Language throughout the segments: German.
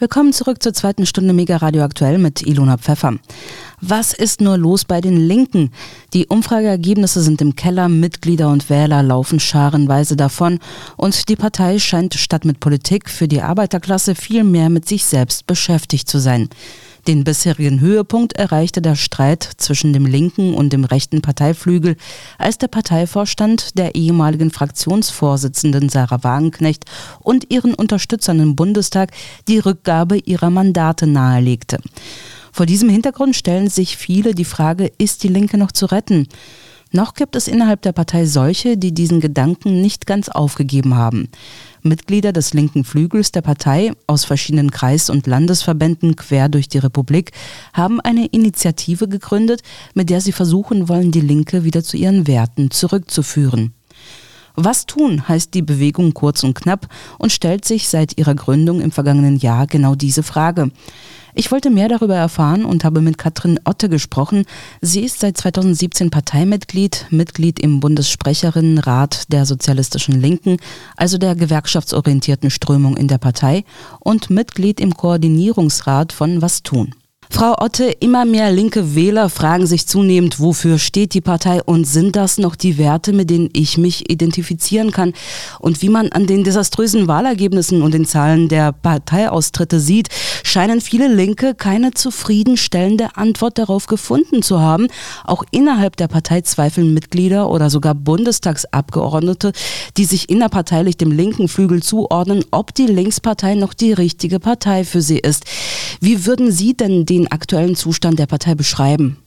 Willkommen zurück zur zweiten Stunde Mega Radio Aktuell mit Ilona Pfeffer. Was ist nur los bei den Linken? Die Umfrageergebnisse sind im Keller, Mitglieder und Wähler laufen scharenweise davon und die Partei scheint statt mit Politik für die Arbeiterklasse viel mehr mit sich selbst beschäftigt zu sein. Den bisherigen Höhepunkt erreichte der Streit zwischen dem linken und dem rechten Parteiflügel, als der Parteivorstand der ehemaligen Fraktionsvorsitzenden Sarah Wagenknecht und ihren Unterstützern im Bundestag die Rückgabe ihrer Mandate nahelegte. Vor diesem Hintergrund stellen sich viele die Frage, ist die Linke noch zu retten? Noch gibt es innerhalb der Partei solche, die diesen Gedanken nicht ganz aufgegeben haben. Mitglieder des linken Flügels der Partei aus verschiedenen Kreis- und Landesverbänden quer durch die Republik haben eine Initiative gegründet, mit der sie versuchen wollen, die Linke wieder zu ihren Werten zurückzuführen. Was tun heißt die Bewegung kurz und knapp und stellt sich seit ihrer Gründung im vergangenen Jahr genau diese Frage. Ich wollte mehr darüber erfahren und habe mit Katrin Otte gesprochen. Sie ist seit 2017 Parteimitglied, Mitglied im Bundessprecherinnenrat der Sozialistischen Linken, also der gewerkschaftsorientierten Strömung in der Partei, und Mitglied im Koordinierungsrat von Was tun. Frau Otte, immer mehr linke Wähler fragen sich zunehmend, wofür steht die Partei und sind das noch die Werte, mit denen ich mich identifizieren kann? Und wie man an den desaströsen Wahlergebnissen und den Zahlen der Parteiaustritte sieht, scheinen viele Linke keine zufriedenstellende Antwort darauf gefunden zu haben. Auch innerhalb der Partei zweifeln Mitglieder oder sogar Bundestagsabgeordnete, die sich innerparteilich dem linken Flügel zuordnen, ob die Linkspartei noch die richtige Partei für sie ist. Wie würden Sie denn den aktuellen Zustand der Partei beschreiben?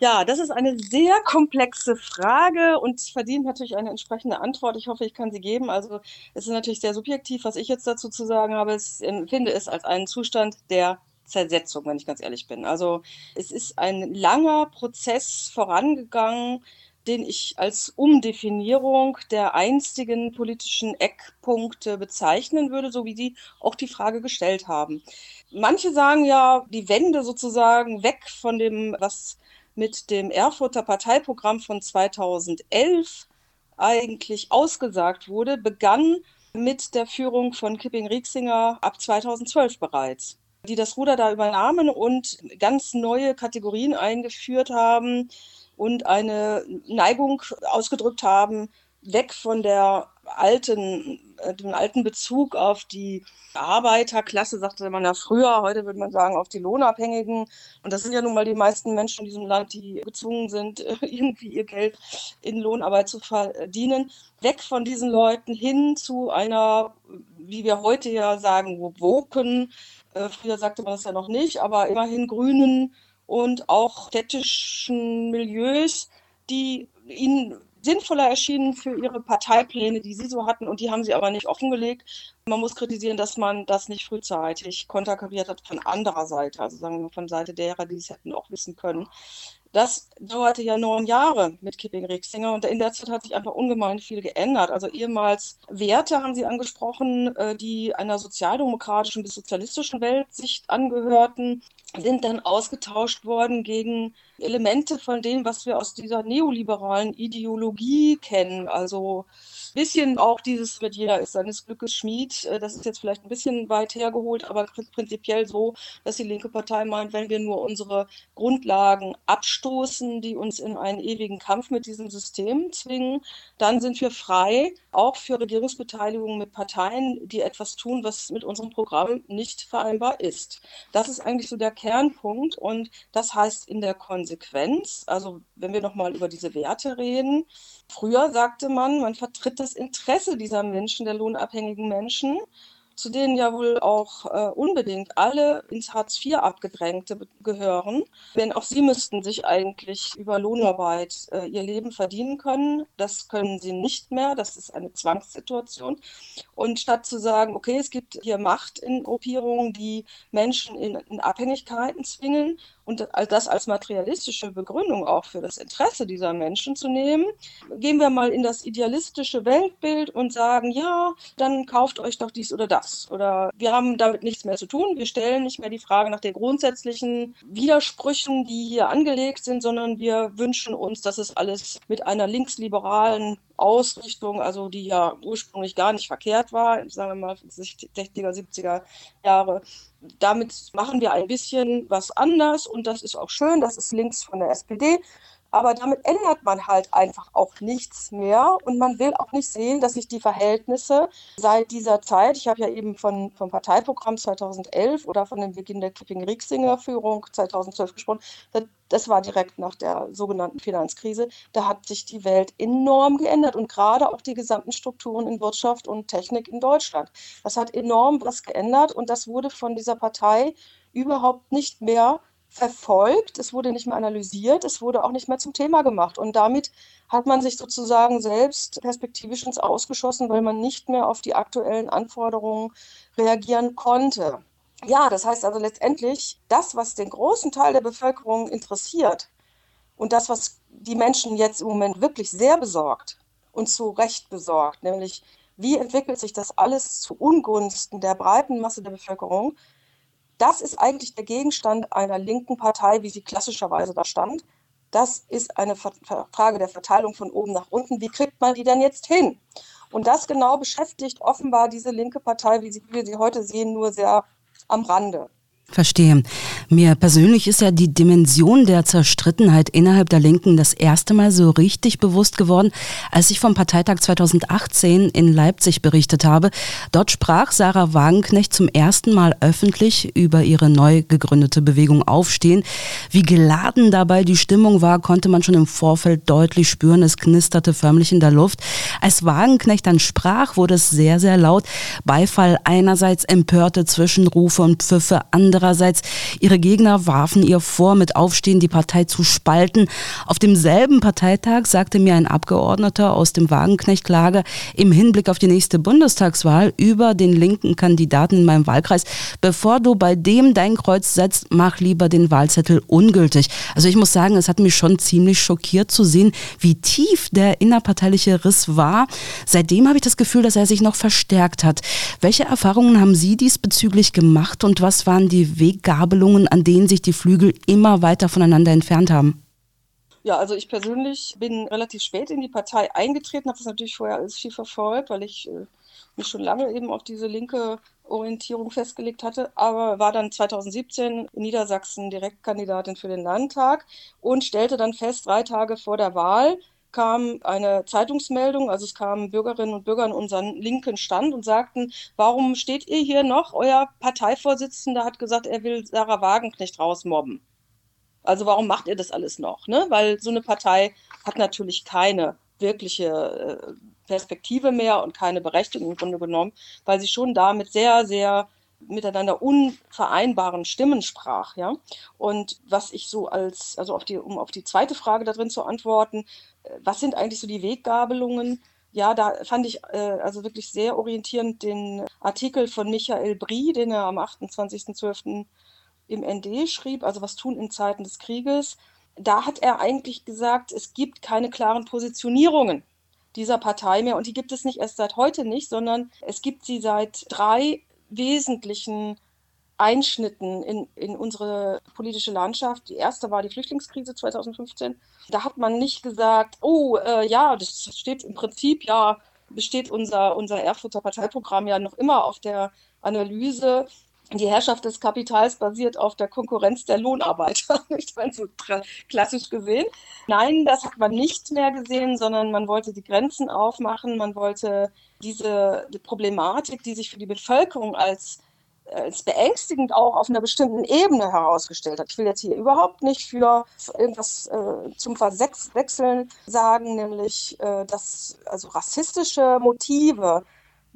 Ja, das ist eine sehr komplexe Frage und verdient natürlich eine entsprechende Antwort. Ich hoffe, ich kann sie geben. Also es ist natürlich sehr subjektiv, was ich jetzt dazu zu sagen habe. Ich empfinde es als einen Zustand der Zersetzung, wenn ich ganz ehrlich bin. Also es ist ein langer Prozess vorangegangen, den ich als Umdefinierung der einstigen politischen Eckpunkte bezeichnen würde, so wie Sie auch die Frage gestellt haben. Manche sagen ja, die Wende sozusagen weg von dem, was mit dem Erfurter Parteiprogramm von 2011 eigentlich ausgesagt wurde, begann mit der Führung von Kipping-Rieksinger ab 2012 bereits, die das Ruder da übernahmen und ganz neue Kategorien eingeführt haben und eine Neigung ausgedrückt haben, weg von der alten, äh, dem alten Bezug auf die Arbeiterklasse, sagte man ja früher, heute würde man sagen auf die Lohnabhängigen. Und das sind ja nun mal die meisten Menschen in diesem Land, die gezwungen sind, irgendwie ihr Geld in Lohnarbeit zu verdienen. Weg von diesen Leuten hin zu einer, wie wir heute ja sagen, woken, äh, früher sagte man das ja noch nicht, aber immerhin grünen und auch städtischen Milieus, die ihnen sinnvoller erschienen für ihre Parteipläne, die sie so hatten, und die haben sie aber nicht offengelegt. Man muss kritisieren, dass man das nicht frühzeitig konterkariert hat von anderer Seite, also sagen wir von Seite derer, die es hätten auch wissen können. Das dauerte ja neun Jahre mit Kipping Rixinger und in der Zeit hat sich einfach ungemein viel geändert. Also ehemals Werte haben Sie angesprochen, äh, die einer sozialdemokratischen bis sozialistischen Weltsicht angehörten, sind dann ausgetauscht worden gegen Elemente von dem, was wir aus dieser neoliberalen Ideologie kennen. Also bisschen auch dieses mit jeder ist seines Glückes Schmied. Äh, das ist jetzt vielleicht ein bisschen weit hergeholt, aber prinzipiell so, dass die linke Partei meint, wenn wir nur unsere Grundlagen abstoßen, die uns in einen ewigen Kampf mit diesem System zwingen, dann sind wir frei, auch für Regierungsbeteiligung mit Parteien, die etwas tun, was mit unserem Programm nicht vereinbar ist. Das ist eigentlich so der Kernpunkt und das heißt in der Konsequenz, also wenn wir nochmal über diese Werte reden, früher sagte man, man vertritt das Interesse dieser Menschen, der lohnabhängigen Menschen zu denen ja wohl auch äh, unbedingt alle ins Hartz IV abgedrängte gehören. Denn auch sie müssten sich eigentlich über Lohnarbeit äh, ihr Leben verdienen können. Das können sie nicht mehr. Das ist eine Zwangssituation. Und statt zu sagen, okay, es gibt hier Macht in Gruppierungen, die Menschen in, in Abhängigkeiten zwingen und das als materialistische Begründung auch für das Interesse dieser Menschen zu nehmen, gehen wir mal in das idealistische Weltbild und sagen, ja, dann kauft euch doch dies oder das. Oder wir haben damit nichts mehr zu tun. Wir stellen nicht mehr die Frage nach den grundsätzlichen Widersprüchen, die hier angelegt sind, sondern wir wünschen uns, dass es alles mit einer linksliberalen Ausrichtung, also die ja ursprünglich gar nicht verkehrt war, sagen wir mal 60er, 70er Jahre. Damit machen wir ein bisschen was anders und das ist auch schön, das ist links von der SPD. Aber damit ändert man halt einfach auch nichts mehr und man will auch nicht sehen, dass sich die Verhältnisse seit dieser Zeit, ich habe ja eben von, vom Parteiprogramm 2011 oder von dem Beginn der Kipping-Rieksinger-Führung 2012 gesprochen, das war direkt nach der sogenannten Finanzkrise, da hat sich die Welt enorm geändert und gerade auch die gesamten Strukturen in Wirtschaft und Technik in Deutschland. Das hat enorm was geändert und das wurde von dieser Partei überhaupt nicht mehr verfolgt, es wurde nicht mehr analysiert, es wurde auch nicht mehr zum Thema gemacht. Und damit hat man sich sozusagen selbst perspektivisch ins Ausgeschossen, weil man nicht mehr auf die aktuellen Anforderungen reagieren konnte. Ja, das heißt also letztendlich, das, was den großen Teil der Bevölkerung interessiert und das, was die Menschen jetzt im Moment wirklich sehr besorgt und zu Recht besorgt, nämlich wie entwickelt sich das alles zu Ungunsten der breiten Masse der Bevölkerung, das ist eigentlich der Gegenstand einer linken Partei, wie sie klassischerweise da stand. Das ist eine Frage der Verteilung von oben nach unten. Wie kriegt man die denn jetzt hin? Und das genau beschäftigt offenbar diese linke Partei, wie wir sie heute sehen, nur sehr am Rande. Verstehe. Mir persönlich ist ja die Dimension der Zerstrittenheit innerhalb der Linken das erste Mal so richtig bewusst geworden, als ich vom Parteitag 2018 in Leipzig berichtet habe. Dort sprach Sarah Wagenknecht zum ersten Mal öffentlich über ihre neu gegründete Bewegung Aufstehen. Wie geladen dabei die Stimmung war, konnte man schon im Vorfeld deutlich spüren. Es knisterte förmlich in der Luft. Als Wagenknecht dann sprach, wurde es sehr, sehr laut. Beifall einerseits empörte Zwischenrufe und Pfiffe andererseits Andererseits, ihre Gegner warfen ihr vor, mit Aufstehen die Partei zu spalten. Auf demselben Parteitag sagte mir ein Abgeordneter aus dem Wagenknecht-Lager im Hinblick auf die nächste Bundestagswahl über den linken Kandidaten in meinem Wahlkreis, bevor du bei dem dein Kreuz setzt, mach lieber den Wahlzettel ungültig. Also ich muss sagen, es hat mich schon ziemlich schockiert zu sehen, wie tief der innerparteiliche Riss war. Seitdem habe ich das Gefühl, dass er sich noch verstärkt hat. Welche Erfahrungen haben Sie diesbezüglich gemacht und was waren die Weggabelungen, an denen sich die Flügel immer weiter voneinander entfernt haben? Ja, also ich persönlich bin relativ spät in die Partei eingetreten, habe das natürlich vorher alles viel verfolgt, weil ich äh, mich schon lange eben auf diese linke Orientierung festgelegt hatte, aber war dann 2017 in Niedersachsen Direktkandidatin für den Landtag und stellte dann fest, drei Tage vor der Wahl, kam eine Zeitungsmeldung, also es kamen Bürgerinnen und Bürger in unseren linken Stand und sagten, warum steht ihr hier noch? Euer Parteivorsitzender hat gesagt, er will Sarah Wagenknecht rausmobben. Also warum macht ihr das alles noch? Ne? Weil so eine Partei hat natürlich keine wirkliche äh, Perspektive mehr und keine Berechtigung im Grunde genommen, weil sie schon damit sehr, sehr miteinander unvereinbaren Stimmen sprach, ja. Und was ich so als, also auf die, um auf die zweite Frage da drin zu antworten, äh, was sind eigentlich so die Weggabelungen? Ja, da fand ich äh, also wirklich sehr orientierend den Artikel von Michael Brie, den er am 28.12. im ND schrieb, also was tun in Zeiten des Krieges. Da hat er eigentlich gesagt, es gibt keine klaren Positionierungen dieser Partei mehr und die gibt es nicht erst seit heute nicht, sondern es gibt sie seit drei wesentlichen Einschnitten in, in unsere politische Landschaft. Die erste war die Flüchtlingskrise 2015. Da hat man nicht gesagt, oh äh, ja, das steht im Prinzip ja, besteht unser, unser Erfurter Parteiprogramm ja noch immer auf der Analyse, die Herrschaft des Kapitals basiert auf der Konkurrenz der Lohnarbeiter, nicht mal so klassisch gesehen. Nein, das hat man nicht mehr gesehen, sondern man wollte die Grenzen aufmachen, man wollte diese die Problematik, die sich für die Bevölkerung als, als beängstigend auch auf einer bestimmten Ebene herausgestellt hat. Ich will jetzt hier überhaupt nicht für irgendwas äh, zum Verwechseln sagen, nämlich äh, dass also rassistische Motive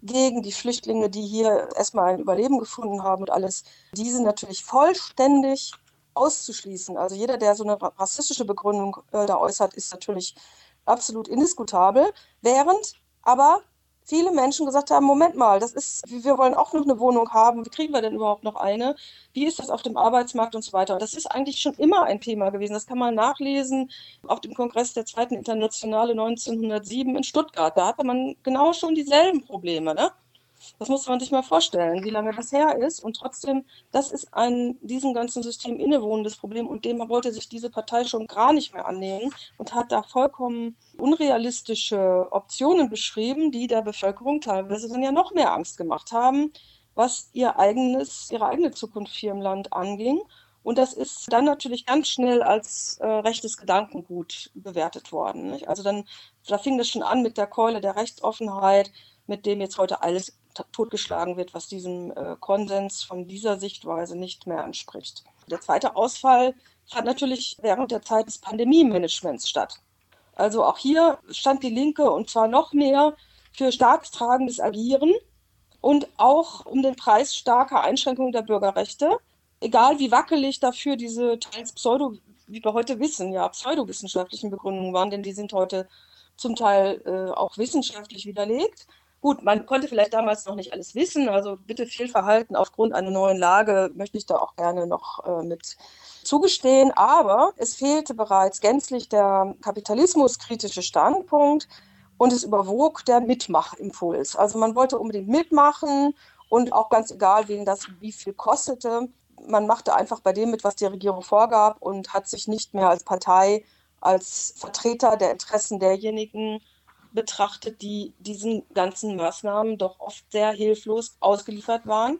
gegen die Flüchtlinge, die hier erstmal ein Überleben gefunden haben und alles, diese natürlich vollständig auszuschließen. Also jeder, der so eine rassistische Begründung äh, da äußert, ist natürlich absolut indiskutabel. Während aber viele Menschen gesagt haben, Moment mal, das ist, wir wollen auch noch eine Wohnung haben, wie kriegen wir denn überhaupt noch eine? Wie ist das auf dem Arbeitsmarkt und so weiter? Das ist eigentlich schon immer ein Thema gewesen. Das kann man nachlesen auf dem Kongress der Zweiten Internationale 1907 in Stuttgart. Da hatte man genau schon dieselben Probleme. Ne? Das muss man sich mal vorstellen, wie lange das her ist. Und trotzdem, das ist ein diesem ganzen System innewohnendes Problem und dem wollte sich diese Partei schon gar nicht mehr annehmen und hat da vollkommen unrealistische Optionen beschrieben, die der Bevölkerung teilweise dann ja noch mehr Angst gemacht haben, was ihr eigenes, ihre eigene Zukunft hier im Land anging. Und das ist dann natürlich ganz schnell als äh, rechtes Gedankengut bewertet worden. Nicht? Also dann, da fing das schon an mit der Keule der Rechtsoffenheit, mit dem jetzt heute alles totgeschlagen wird, was diesem äh, Konsens von dieser Sichtweise nicht mehr entspricht. Der zweite Ausfall fand natürlich während der Zeit des Pandemie-Managements statt. Also auch hier stand die Linke und zwar noch mehr für staatstragendes Agieren und auch um den Preis starker Einschränkungen der Bürgerrechte, egal wie wackelig dafür diese teils pseudo, wie wir heute wissen, ja, pseudowissenschaftlichen Begründungen waren, denn die sind heute zum Teil äh, auch wissenschaftlich widerlegt. Gut, man konnte vielleicht damals noch nicht alles wissen, also bitte viel Verhalten aufgrund einer neuen Lage möchte ich da auch gerne noch äh, mit zugestehen, aber es fehlte bereits gänzlich der kapitalismuskritische Standpunkt und es überwog der Mitmachimpuls. Also man wollte unbedingt mitmachen und auch ganz egal, wen das wie viel kostete, man machte einfach bei dem mit, was die Regierung vorgab und hat sich nicht mehr als Partei, als Vertreter der Interessen derjenigen betrachtet, die diesen ganzen Maßnahmen doch oft sehr hilflos ausgeliefert waren,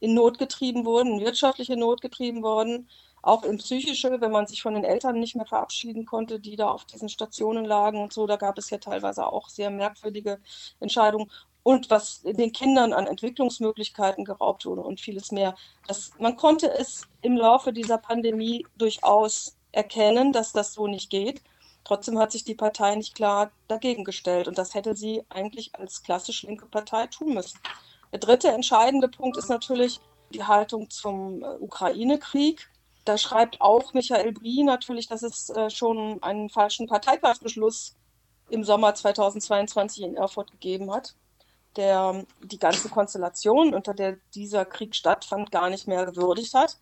in Not getrieben wurden, in wirtschaftliche Not getrieben wurden, auch in psychische, wenn man sich von den Eltern nicht mehr verabschieden konnte, die da auf diesen Stationen lagen und so. Da gab es ja teilweise auch sehr merkwürdige Entscheidungen. Und was den Kindern an Entwicklungsmöglichkeiten geraubt wurde und vieles mehr. Das, man konnte es im Laufe dieser Pandemie durchaus erkennen, dass das so nicht geht. Trotzdem hat sich die Partei nicht klar dagegen gestellt und das hätte sie eigentlich als klassisch linke Partei tun müssen. Der dritte entscheidende Punkt ist natürlich die Haltung zum äh, Ukraine-Krieg. Da schreibt auch Michael Brie natürlich, dass es äh, schon einen falschen Parteitagsbeschluss im Sommer 2022 in Erfurt gegeben hat, der die ganze Konstellation, unter der dieser Krieg stattfand, gar nicht mehr gewürdigt hat.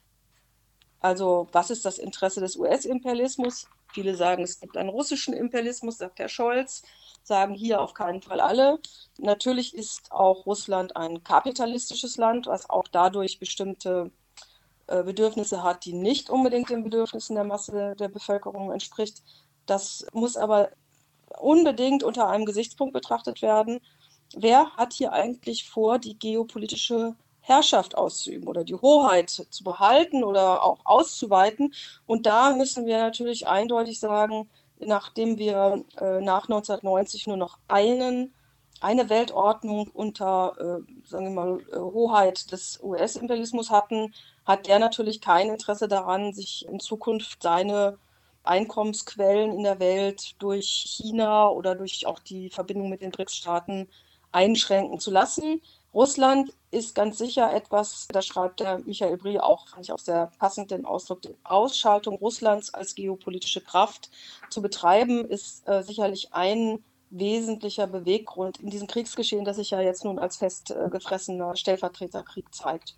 Also was ist das Interesse des US-Imperialismus? Viele sagen, es gibt einen russischen Imperialismus, sagt Herr Scholz, sagen hier auf keinen Fall alle. Natürlich ist auch Russland ein kapitalistisches Land, was auch dadurch bestimmte äh, Bedürfnisse hat, die nicht unbedingt den Bedürfnissen der Masse der Bevölkerung entspricht. Das muss aber unbedingt unter einem Gesichtspunkt betrachtet werden. Wer hat hier eigentlich vor, die geopolitische Herrschaft auszuüben oder die Hoheit zu behalten oder auch auszuweiten. Und da müssen wir natürlich eindeutig sagen, nachdem wir äh, nach 1990 nur noch einen, eine Weltordnung unter, äh, sagen wir mal, äh, Hoheit des US-Imperialismus hatten, hat der natürlich kein Interesse daran, sich in Zukunft seine Einkommensquellen in der Welt durch China oder durch auch die Verbindung mit den BRICS-Staaten einschränken zu lassen. Russland ist ganz sicher etwas, da schreibt der Michael Brie auch, fand ich auch sehr passend den Ausdruck, die Ausschaltung Russlands als geopolitische Kraft zu betreiben, ist äh, sicherlich ein wesentlicher Beweggrund in diesem Kriegsgeschehen, das sich ja jetzt nun als festgefressener äh, Stellvertreterkrieg zeigt.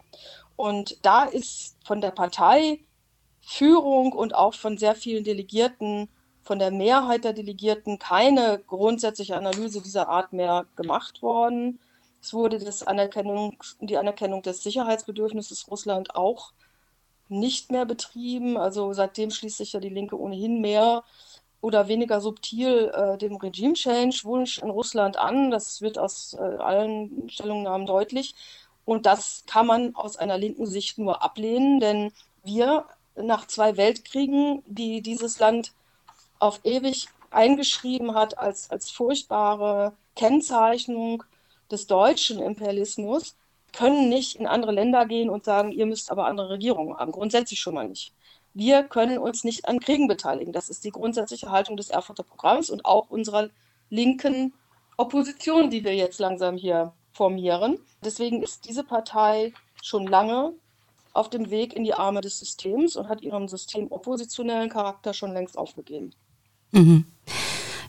Und da ist von der Parteiführung und auch von sehr vielen Delegierten, von der Mehrheit der Delegierten keine grundsätzliche Analyse dieser Art mehr gemacht worden. Es wurde das Anerkennung, die Anerkennung des Sicherheitsbedürfnisses Russland auch nicht mehr betrieben. Also seitdem schließt sich ja die Linke ohnehin mehr oder weniger subtil äh, dem Regime-Change-Wunsch in Russland an. Das wird aus äh, allen Stellungnahmen deutlich. Und das kann man aus einer linken Sicht nur ablehnen, denn wir nach zwei Weltkriegen, die dieses Land auf ewig eingeschrieben hat als, als furchtbare Kennzeichnung des deutschen Imperialismus können nicht in andere Länder gehen und sagen, ihr müsst aber andere Regierungen haben. Grundsätzlich schon mal nicht. Wir können uns nicht an Kriegen beteiligen. Das ist die grundsätzliche Haltung des Erfurter Programms und auch unserer linken Opposition, die wir jetzt langsam hier formieren. Deswegen ist diese Partei schon lange auf dem Weg in die Arme des Systems und hat ihren systemoppositionellen Charakter schon längst aufgegeben. Mhm.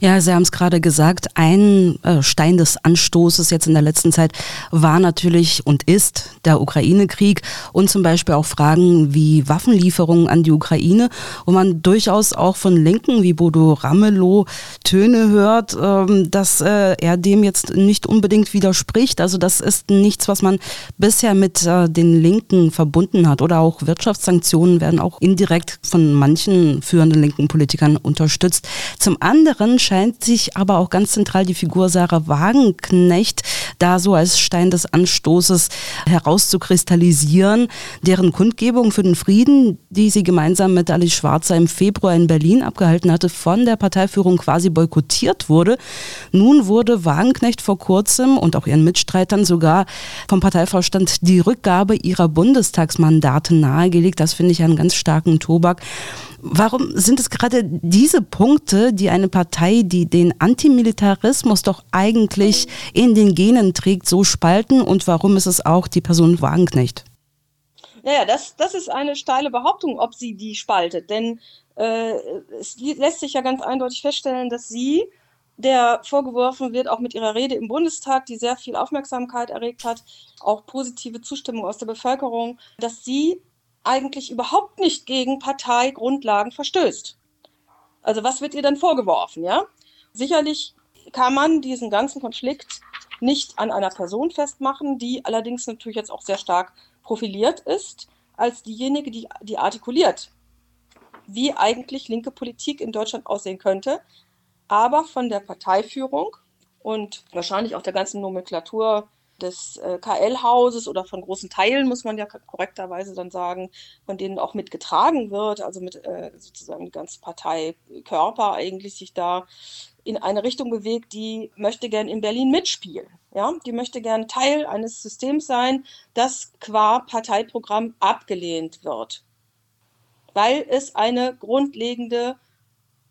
Ja, Sie haben es gerade gesagt, ein äh, Stein des Anstoßes jetzt in der letzten Zeit war natürlich und ist der Ukraine-Krieg und zum Beispiel auch Fragen wie Waffenlieferungen an die Ukraine, wo man durchaus auch von Linken wie Bodo Ramelow Töne hört, ähm, dass äh, er dem jetzt nicht unbedingt widerspricht. Also das ist nichts, was man bisher mit äh, den Linken verbunden hat. Oder auch Wirtschaftssanktionen werden auch indirekt von manchen führenden linken Politikern unterstützt. Zum anderen scheint sich aber auch ganz zentral die Figur Sarah Wagenknecht da so als Stein des Anstoßes herauszukristallisieren, deren Kundgebung für den Frieden, die sie gemeinsam mit Alice Schwarzer im Februar in Berlin abgehalten hatte, von der Parteiführung quasi boykottiert wurde. Nun wurde Wagenknecht vor kurzem und auch ihren Mitstreitern sogar vom Parteivorstand die Rückgabe ihrer Bundestagsmandate nahegelegt. Das finde ich einen ganz starken Tobak. Warum sind es gerade diese Punkte, die eine Partei, die den Antimilitarismus doch eigentlich in den Genen trägt, so spalten? Und warum ist es auch die Person Wagenknecht? Naja, das, das ist eine steile Behauptung, ob sie die spaltet. Denn äh, es lässt sich ja ganz eindeutig feststellen, dass sie, der vorgeworfen wird, auch mit ihrer Rede im Bundestag, die sehr viel Aufmerksamkeit erregt hat, auch positive Zustimmung aus der Bevölkerung, dass sie eigentlich überhaupt nicht gegen Parteigrundlagen verstößt. Also was wird ihr dann vorgeworfen, ja? Sicherlich kann man diesen ganzen Konflikt nicht an einer Person festmachen, die allerdings natürlich jetzt auch sehr stark profiliert ist als diejenige, die, die artikuliert, wie eigentlich linke Politik in Deutschland aussehen könnte, aber von der Parteiführung und wahrscheinlich auch der ganzen Nomenklatur des äh, KL-Hauses oder von großen Teilen, muss man ja korrekterweise dann sagen, von denen auch mitgetragen wird, also mit äh, sozusagen die ganze Parteikörper eigentlich sich da in eine Richtung bewegt, die möchte gern in Berlin mitspielen. Ja, die möchte gern Teil eines Systems sein, das qua Parteiprogramm abgelehnt wird, weil es eine grundlegende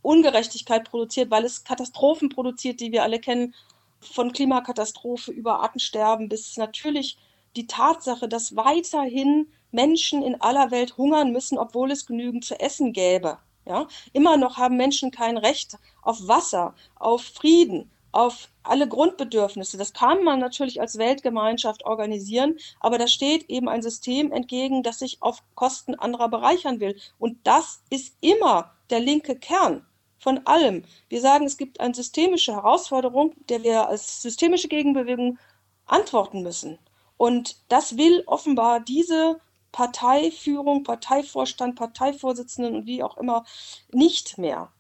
Ungerechtigkeit produziert, weil es Katastrophen produziert, die wir alle kennen, von Klimakatastrophe über Artensterben bis natürlich die Tatsache, dass weiterhin Menschen in aller Welt hungern müssen, obwohl es genügend zu essen gäbe. Ja? Immer noch haben Menschen kein Recht auf Wasser, auf Frieden, auf alle Grundbedürfnisse. Das kann man natürlich als Weltgemeinschaft organisieren, aber da steht eben ein System entgegen, das sich auf Kosten anderer bereichern will. Und das ist immer der linke Kern von allem. Wir sagen, es gibt eine systemische Herausforderung, der wir als systemische Gegenbewegung antworten müssen. Und das will offenbar diese Parteiführung, Parteivorstand, Parteivorsitzenden und wie auch immer nicht mehr.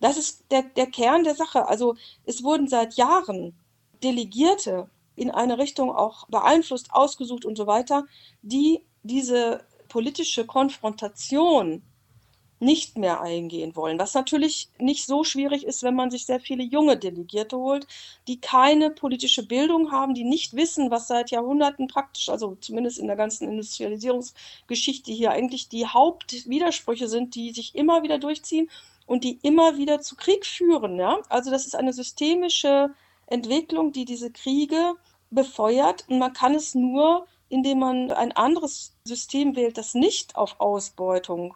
Das ist der, der Kern der Sache. Also es wurden seit Jahren Delegierte in eine Richtung auch beeinflusst, ausgesucht und so weiter, die diese politische Konfrontation nicht mehr eingehen wollen. Was natürlich nicht so schwierig ist, wenn man sich sehr viele junge Delegierte holt, die keine politische Bildung haben, die nicht wissen, was seit Jahrhunderten praktisch, also zumindest in der ganzen Industrialisierungsgeschichte hier eigentlich die Hauptwidersprüche sind, die sich immer wieder durchziehen und die immer wieder zu Krieg führen. Ja? Also das ist eine systemische Entwicklung, die diese Kriege befeuert und man kann es nur indem man ein anderes System wählt, das nicht auf Ausbeutung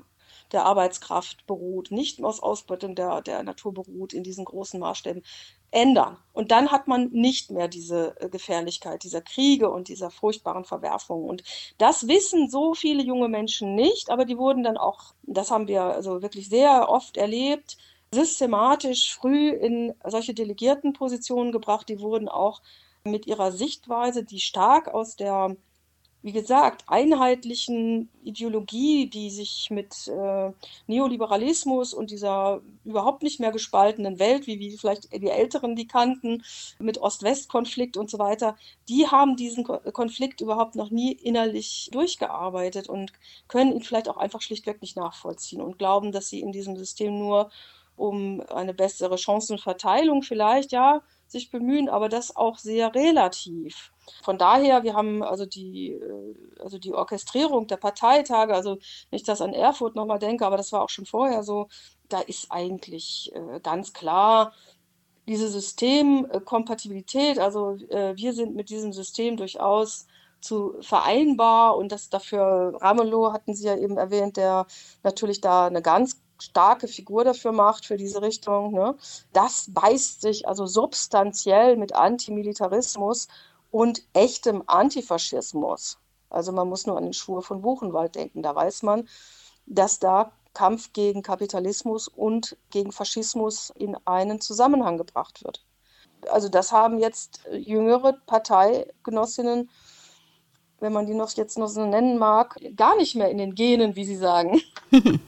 der Arbeitskraft beruht, nicht aus Ausbeutung der, der Natur beruht in diesen großen Maßstäben, ändern. Und dann hat man nicht mehr diese äh, Gefährlichkeit dieser Kriege und dieser furchtbaren Verwerfungen. Und das wissen so viele junge Menschen nicht, aber die wurden dann auch, das haben wir also wirklich sehr oft erlebt, systematisch früh in solche Delegiertenpositionen gebracht. Die wurden auch mit ihrer Sichtweise, die stark aus der wie gesagt, einheitlichen Ideologie, die sich mit äh, Neoliberalismus und dieser überhaupt nicht mehr gespaltenen Welt, wie, wie vielleicht die Älteren die kannten, mit Ost-West-Konflikt und so weiter, die haben diesen Konflikt überhaupt noch nie innerlich durchgearbeitet und können ihn vielleicht auch einfach schlichtweg nicht nachvollziehen und glauben, dass sie in diesem System nur um eine bessere Chancenverteilung vielleicht, ja, sich bemühen, aber das auch sehr relativ. Von daher, wir haben also die, äh, also die Orchestrierung der Parteitage, also nicht, dass an Erfurt nochmal denke, aber das war auch schon vorher so, da ist eigentlich äh, ganz klar, diese Systemkompatibilität, also äh, wir sind mit diesem System durchaus zu vereinbar und das dafür Ramelow hatten Sie ja eben erwähnt, der natürlich da eine ganz starke Figur dafür macht, für diese Richtung. Ne? Das beißt sich also substanziell mit Antimilitarismus und echtem Antifaschismus. Also man muss nur an den Schwur von Buchenwald denken. Da weiß man, dass da Kampf gegen Kapitalismus und gegen Faschismus in einen Zusammenhang gebracht wird. Also das haben jetzt jüngere Parteigenossinnen, wenn man die noch jetzt noch so nennen mag, gar nicht mehr in den Genen, wie sie sagen.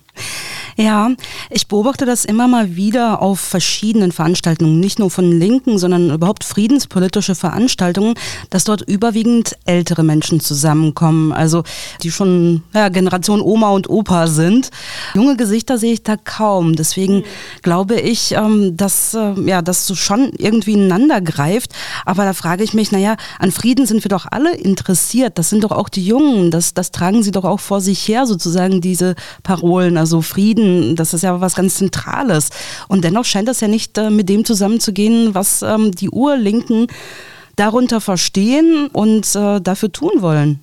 Ja, ich beobachte das immer mal wieder auf verschiedenen Veranstaltungen, nicht nur von Linken, sondern überhaupt friedenspolitische Veranstaltungen, dass dort überwiegend ältere Menschen zusammenkommen, also die schon ja, Generation Oma und Opa sind. Junge Gesichter sehe ich da kaum. Deswegen glaube ich, ähm, dass äh, ja, das so schon irgendwie ineinander greift. Aber da frage ich mich, naja, an Frieden sind wir doch alle interessiert. Das sind doch auch die Jungen. Das, das tragen sie doch auch vor sich her, sozusagen diese Parolen. Also Frieden das ist ja was ganz Zentrales. Und dennoch scheint das ja nicht äh, mit dem zusammenzugehen, was ähm, die Urlinken darunter verstehen und äh, dafür tun wollen.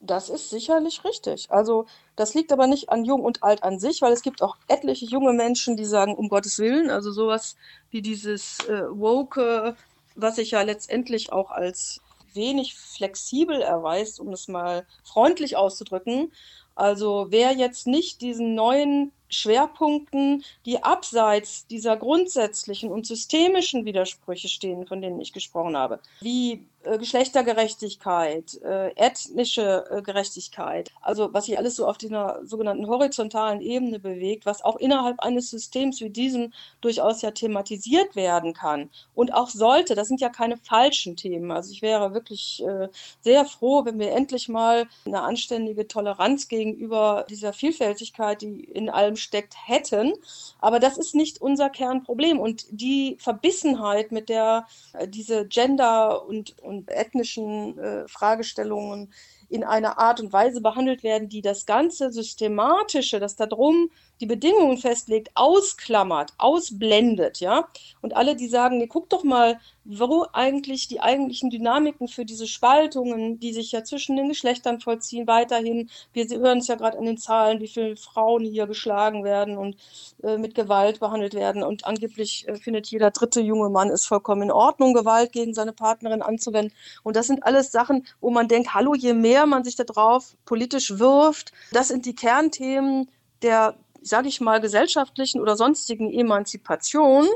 Das ist sicherlich richtig. Also das liegt aber nicht an Jung und Alt an sich, weil es gibt auch etliche junge Menschen, die sagen, um Gottes Willen, also sowas wie dieses äh, Woke, was sich ja letztendlich auch als wenig flexibel erweist, um es mal freundlich auszudrücken. Also wer jetzt nicht diesen neuen Schwerpunkten, die abseits dieser grundsätzlichen und systemischen Widersprüche stehen, von denen ich gesprochen habe, wie Geschlechtergerechtigkeit, äh, ethnische äh, Gerechtigkeit, also was sich alles so auf dieser sogenannten horizontalen Ebene bewegt, was auch innerhalb eines Systems wie diesem durchaus ja thematisiert werden kann und auch sollte. Das sind ja keine falschen Themen. Also ich wäre wirklich äh, sehr froh, wenn wir endlich mal eine anständige Toleranz gegenüber dieser Vielfältigkeit, die in allem steckt, hätten. Aber das ist nicht unser Kernproblem und die Verbissenheit, mit der äh, diese Gender und und ethnischen äh, Fragestellungen in einer Art und Weise behandelt werden, die das ganze Systematische, das da drum die Bedingungen festlegt, ausklammert, ausblendet, ja. Und alle, die sagen, nee, guck doch mal, wo eigentlich die eigentlichen Dynamiken für diese Spaltungen, die sich ja zwischen den Geschlechtern vollziehen, weiterhin. Wir hören es ja gerade an den Zahlen, wie viele Frauen hier geschlagen werden und äh, mit Gewalt behandelt werden. Und angeblich äh, findet jeder dritte junge Mann es vollkommen in Ordnung, Gewalt gegen seine Partnerin anzuwenden. Und das sind alles Sachen, wo man denkt, hallo, je mehr man sich da drauf politisch wirft, das sind die Kernthemen der sage ich mal, gesellschaftlichen oder sonstigen Emanzipation,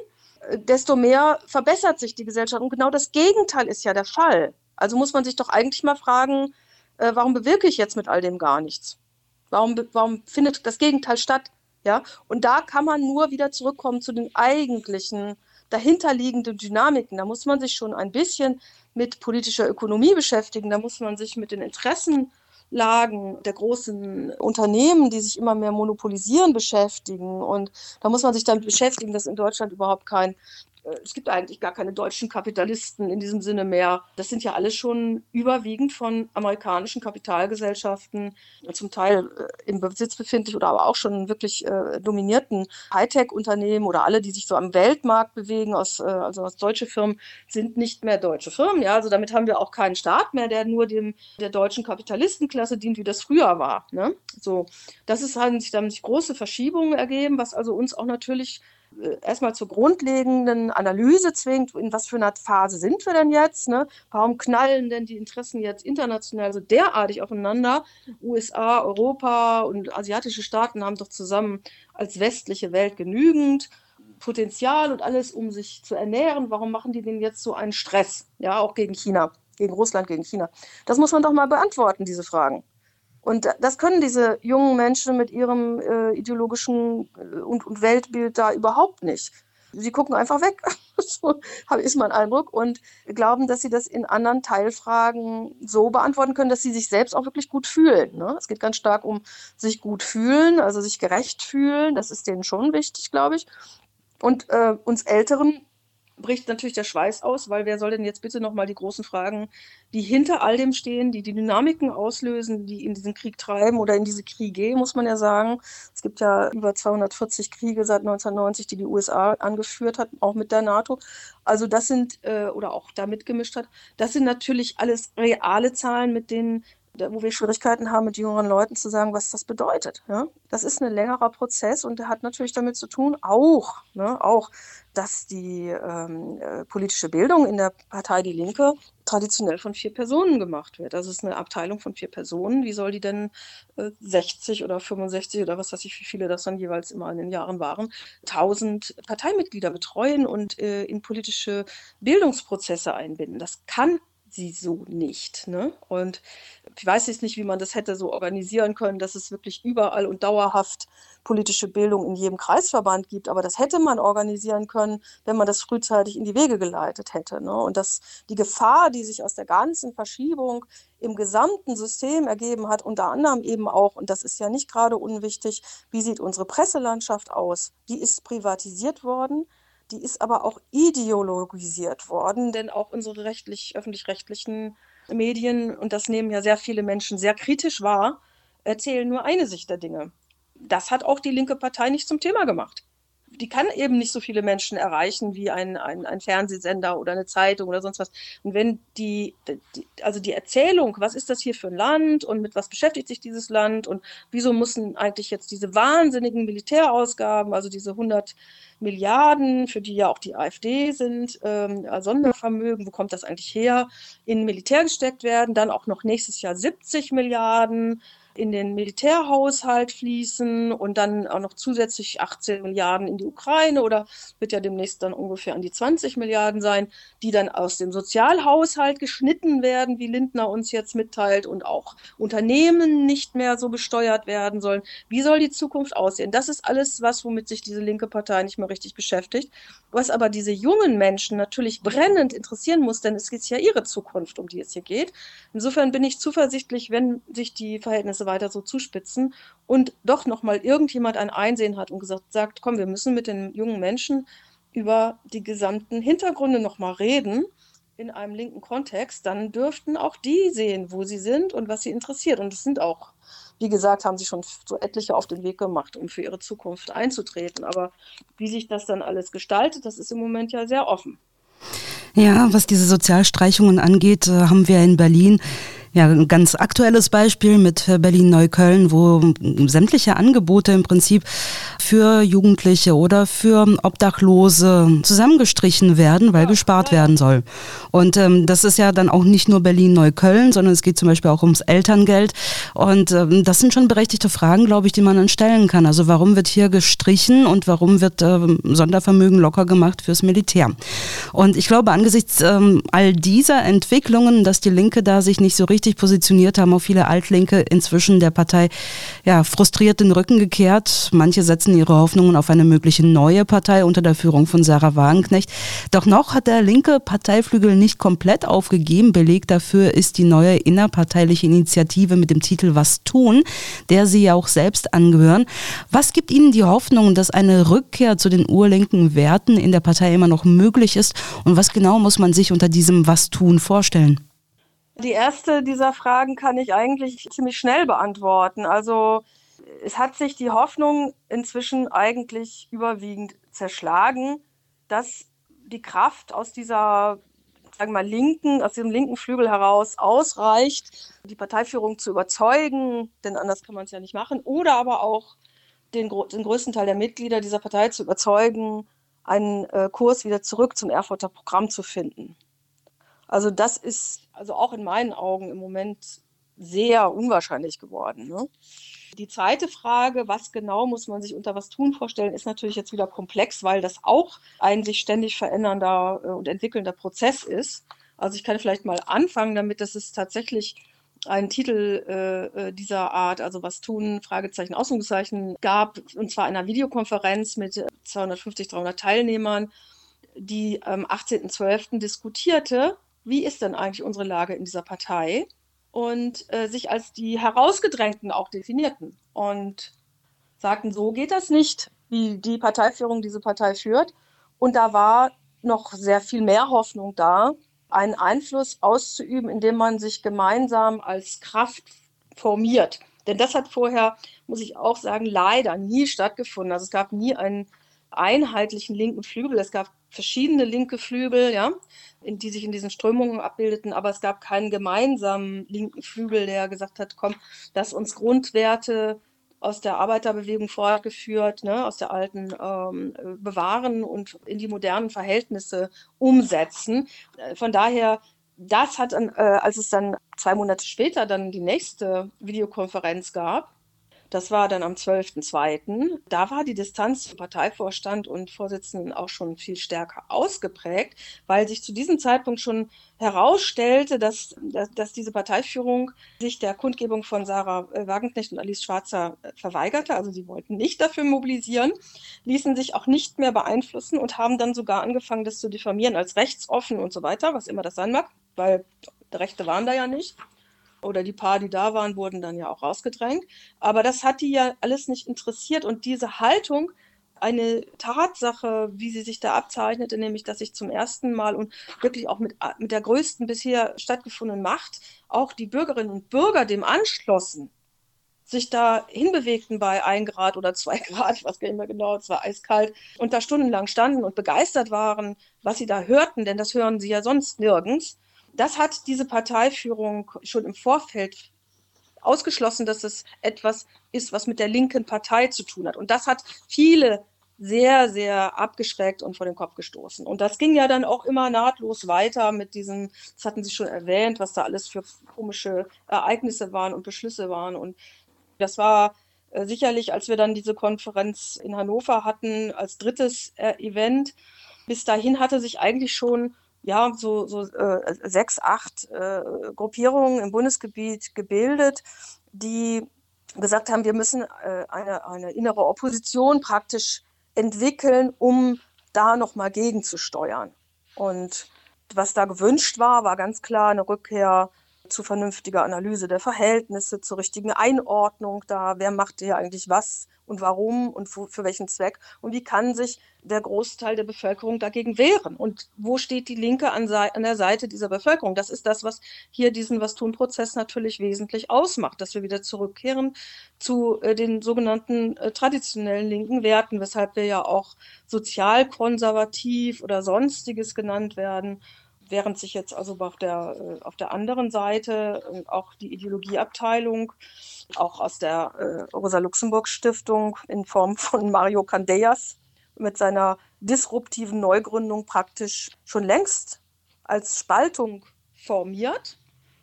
äh, desto mehr verbessert sich die Gesellschaft. Und genau das Gegenteil ist ja der Fall. Also muss man sich doch eigentlich mal fragen, äh, warum bewirke ich jetzt mit all dem gar nichts? Warum, warum findet das Gegenteil statt? Ja? Und da kann man nur wieder zurückkommen zu den eigentlichen dahinterliegenden Dynamiken. Da muss man sich schon ein bisschen mit politischer Ökonomie beschäftigen. Da muss man sich mit den Interessen Lagen der großen Unternehmen, die sich immer mehr monopolisieren, beschäftigen. Und da muss man sich damit beschäftigen, dass in Deutschland überhaupt kein es gibt eigentlich gar keine deutschen Kapitalisten in diesem Sinne mehr. Das sind ja alles schon überwiegend von amerikanischen Kapitalgesellschaften, zum Teil äh, im Besitz befindlich oder aber auch schon wirklich äh, dominierten Hightech-Unternehmen oder alle, die sich so am Weltmarkt bewegen, aus, äh, also aus deutsche Firmen, sind nicht mehr deutsche Firmen. Ja, also damit haben wir auch keinen Staat mehr, der nur dem der deutschen Kapitalistenklasse dient, wie das früher war. Ne? So, das ist halt sich damit große Verschiebungen ergeben, was also uns auch natürlich äh, erstmal zur grundlegenden Analyse zwingt, in was für einer Phase sind wir denn jetzt? Ne? Warum knallen denn die Interessen jetzt international so derartig aufeinander? USA, Europa und asiatische Staaten haben doch zusammen als westliche Welt genügend Potenzial und alles, um sich zu ernähren. Warum machen die denn jetzt so einen Stress? Ja, auch gegen China, gegen Russland, gegen China. Das muss man doch mal beantworten, diese Fragen. Und das können diese jungen Menschen mit ihrem äh, ideologischen äh, und, und, Weltbild da überhaupt nicht. Sie gucken einfach weg, so ist mein Eindruck, und glauben, dass sie das in anderen Teilfragen so beantworten können, dass sie sich selbst auch wirklich gut fühlen. Ne? Es geht ganz stark um sich gut fühlen, also sich gerecht fühlen. Das ist denen schon wichtig, glaube ich. Und äh, uns Älteren bricht natürlich der Schweiß aus, weil wer soll denn jetzt bitte nochmal die großen Fragen, die hinter all dem stehen, die die Dynamiken auslösen, die in diesen Krieg treiben oder in diese Kriege, muss man ja sagen. Es gibt ja über 240 Kriege seit 1990, die die USA angeführt hat, auch mit der NATO. Also das sind, äh, oder auch da mitgemischt hat, das sind natürlich alles reale Zahlen, mit denen wo wir Schwierigkeiten haben, mit jüngeren Leuten zu sagen, was das bedeutet. Ja? Das ist ein längerer Prozess und der hat natürlich damit zu tun, auch, ne, auch dass die ähm, äh, politische Bildung in der Partei Die Linke traditionell von vier Personen gemacht wird. Also es ist eine Abteilung von vier Personen. Wie soll die denn äh, 60 oder 65 oder was weiß ich, wie viele das dann jeweils immer in den Jahren waren, 1000 Parteimitglieder betreuen und äh, in politische Bildungsprozesse einbinden? Das kann sie so nicht. Ne? Und ich weiß jetzt nicht, wie man das hätte so organisieren können, dass es wirklich überall und dauerhaft politische Bildung in jedem Kreisverband gibt, aber das hätte man organisieren können, wenn man das frühzeitig in die Wege geleitet hätte. Ne? Und dass die Gefahr, die sich aus der ganzen Verschiebung im gesamten System ergeben hat, unter anderem eben auch, und das ist ja nicht gerade unwichtig, wie sieht unsere Presselandschaft aus? Die ist privatisiert worden die ist aber auch ideologisiert worden, denn auch unsere rechtlich, öffentlich-rechtlichen Medien, und das nehmen ja sehr viele Menschen sehr kritisch wahr, erzählen nur eine Sicht der Dinge. Das hat auch die linke Partei nicht zum Thema gemacht die kann eben nicht so viele Menschen erreichen wie ein, ein, ein Fernsehsender oder eine Zeitung oder sonst was. Und wenn die, die, also die Erzählung, was ist das hier für ein Land und mit was beschäftigt sich dieses Land und wieso müssen eigentlich jetzt diese wahnsinnigen Militärausgaben, also diese 100 Milliarden, für die ja auch die AfD sind, ähm, Sondervermögen, wo kommt das eigentlich her, in Militär gesteckt werden, dann auch noch nächstes Jahr 70 Milliarden in den Militärhaushalt fließen und dann auch noch zusätzlich 18 Milliarden in die Ukraine oder wird ja demnächst dann ungefähr an die 20 Milliarden sein, die dann aus dem Sozialhaushalt geschnitten werden, wie Lindner uns jetzt mitteilt und auch Unternehmen nicht mehr so besteuert werden sollen. Wie soll die Zukunft aussehen? Das ist alles was, womit sich diese linke Partei nicht mehr richtig beschäftigt. Was aber diese jungen Menschen natürlich brennend interessieren muss, denn es geht ja ihre Zukunft, um die es hier geht. Insofern bin ich zuversichtlich, wenn sich die Verhältnisse weiter so zuspitzen und doch nochmal irgendjemand ein Einsehen hat und gesagt sagt, komm, wir müssen mit den jungen Menschen über die gesamten Hintergründe nochmal reden in einem linken Kontext, dann dürften auch die sehen, wo sie sind und was sie interessiert. Und es sind auch, wie gesagt, haben sie schon so etliche auf den Weg gemacht, um für ihre Zukunft einzutreten. Aber wie sich das dann alles gestaltet, das ist im Moment ja sehr offen. Ja, was diese Sozialstreichungen angeht, äh, haben wir in Berlin ja, ein ganz aktuelles Beispiel mit Berlin-Neukölln, wo sämtliche Angebote im Prinzip für Jugendliche oder für Obdachlose zusammengestrichen werden, weil gespart werden soll. Und ähm, das ist ja dann auch nicht nur Berlin-Neukölln, sondern es geht zum Beispiel auch ums Elterngeld. Und ähm, das sind schon berechtigte Fragen, glaube ich, die man dann stellen kann. Also warum wird hier gestrichen und warum wird ähm, Sondervermögen locker gemacht fürs Militär? Und ich glaube, angesichts ähm, all dieser Entwicklungen, dass die Linke da sich nicht so richtig richtig positioniert, haben auch viele Altlinke inzwischen der Partei ja, frustriert den Rücken gekehrt. Manche setzen ihre Hoffnungen auf eine mögliche neue Partei unter der Führung von Sarah Wagenknecht. Doch noch hat der linke Parteiflügel nicht komplett aufgegeben. Beleg dafür ist die neue innerparteiliche Initiative mit dem Titel Was tun, der Sie ja auch selbst angehören. Was gibt Ihnen die Hoffnung, dass eine Rückkehr zu den urlinken Werten in der Partei immer noch möglich ist? Und was genau muss man sich unter diesem Was tun vorstellen? Die erste dieser Fragen kann ich eigentlich ziemlich schnell beantworten. Also es hat sich die Hoffnung inzwischen eigentlich überwiegend zerschlagen, dass die Kraft aus dieser sagen wir mal, linken, aus diesem linken Flügel heraus ausreicht, die Parteiführung zu überzeugen, denn anders kann man es ja nicht machen, oder aber auch den, den größten Teil der Mitglieder dieser Partei zu überzeugen, einen äh, Kurs wieder zurück zum Erfurter Programm zu finden. Also das ist also auch in meinen Augen im Moment sehr unwahrscheinlich geworden. Ne? Die zweite Frage, was genau muss man sich unter was tun vorstellen, ist natürlich jetzt wieder komplex, weil das auch ein sich ständig verändernder äh, und entwickelnder Prozess ist. Also ich kann vielleicht mal anfangen damit, dass es tatsächlich einen Titel äh, äh dieser Art, also was tun, Fragezeichen, Ausrufezeichen, gab, und zwar einer Videokonferenz mit 250, 300 Teilnehmern, die am 18.12. diskutierte, wie ist denn eigentlich unsere Lage in dieser Partei? Und äh, sich als die Herausgedrängten auch definierten und sagten, so geht das nicht, wie die Parteiführung diese Partei führt. Und da war noch sehr viel mehr Hoffnung da, einen Einfluss auszuüben, indem man sich gemeinsam als Kraft formiert. Denn das hat vorher, muss ich auch sagen, leider nie stattgefunden. Also es gab nie einen einheitlichen linken Flügel. Es gab verschiedene linke Flügel, ja, in, die sich in diesen Strömungen abbildeten, aber es gab keinen gemeinsamen linken Flügel, der gesagt hat, komm, dass uns Grundwerte aus der Arbeiterbewegung fortgeführt, ne, aus der alten ähm, bewahren und in die modernen Verhältnisse umsetzen. Äh, von daher, das hat, äh, als es dann zwei Monate später dann die nächste Videokonferenz gab, das war dann am 12.02. Da war die Distanz zu Parteivorstand und Vorsitzenden auch schon viel stärker ausgeprägt, weil sich zu diesem Zeitpunkt schon herausstellte, dass, dass, dass diese Parteiführung sich der Kundgebung von Sarah äh, Wagenknecht und Alice Schwarzer äh, verweigerte. Also sie wollten nicht dafür mobilisieren, ließen sich auch nicht mehr beeinflussen und haben dann sogar angefangen, das zu diffamieren als rechtsoffen und so weiter, was immer das sein mag, weil Rechte waren da ja nicht oder die paar, die da waren, wurden dann ja auch rausgedrängt. Aber das hat die ja alles nicht interessiert. Und diese Haltung, eine Tatsache, wie sie sich da abzeichnete, nämlich dass sich zum ersten Mal und wirklich auch mit, mit der größten bisher stattgefundenen Macht auch die Bürgerinnen und Bürger dem anschlossen, sich da hinbewegten bei ein Grad oder zwei Grad, ich weiß gar genau, es war eiskalt, und da stundenlang standen und begeistert waren, was sie da hörten, denn das hören sie ja sonst nirgends das hat diese Parteiführung schon im Vorfeld ausgeschlossen, dass es etwas ist, was mit der linken Partei zu tun hat. Und das hat viele sehr, sehr abgeschreckt und vor den Kopf gestoßen. Und das ging ja dann auch immer nahtlos weiter mit diesen, das hatten Sie schon erwähnt, was da alles für komische Ereignisse waren und Beschlüsse waren. Und das war äh, sicherlich, als wir dann diese Konferenz in Hannover hatten, als drittes äh, Event, bis dahin hatte sich eigentlich schon ja, so, so äh, sechs, acht äh, Gruppierungen im Bundesgebiet gebildet, die gesagt haben, wir müssen äh, eine, eine innere Opposition praktisch entwickeln, um da nochmal gegenzusteuern. Und was da gewünscht war, war ganz klar eine Rückkehr zu vernünftiger Analyse der Verhältnisse, zur richtigen Einordnung da, wer macht hier eigentlich was und warum und für welchen Zweck? Und wie kann sich der Großteil der Bevölkerung dagegen wehren? Und wo steht die Linke an, an der Seite dieser Bevölkerung. Das ist das, was hier diesen Was-Tun-Prozess natürlich wesentlich ausmacht, dass wir wieder zurückkehren zu äh, den sogenannten äh, traditionellen linken Werten, weshalb wir ja auch sozialkonservativ oder sonstiges genannt werden während sich jetzt also auf der, äh, auf der anderen Seite äh, auch die Ideologieabteilung, auch aus der äh, Rosa-Luxemburg-Stiftung in Form von Mario Candellas mit seiner disruptiven Neugründung praktisch schon längst als Spaltung formiert.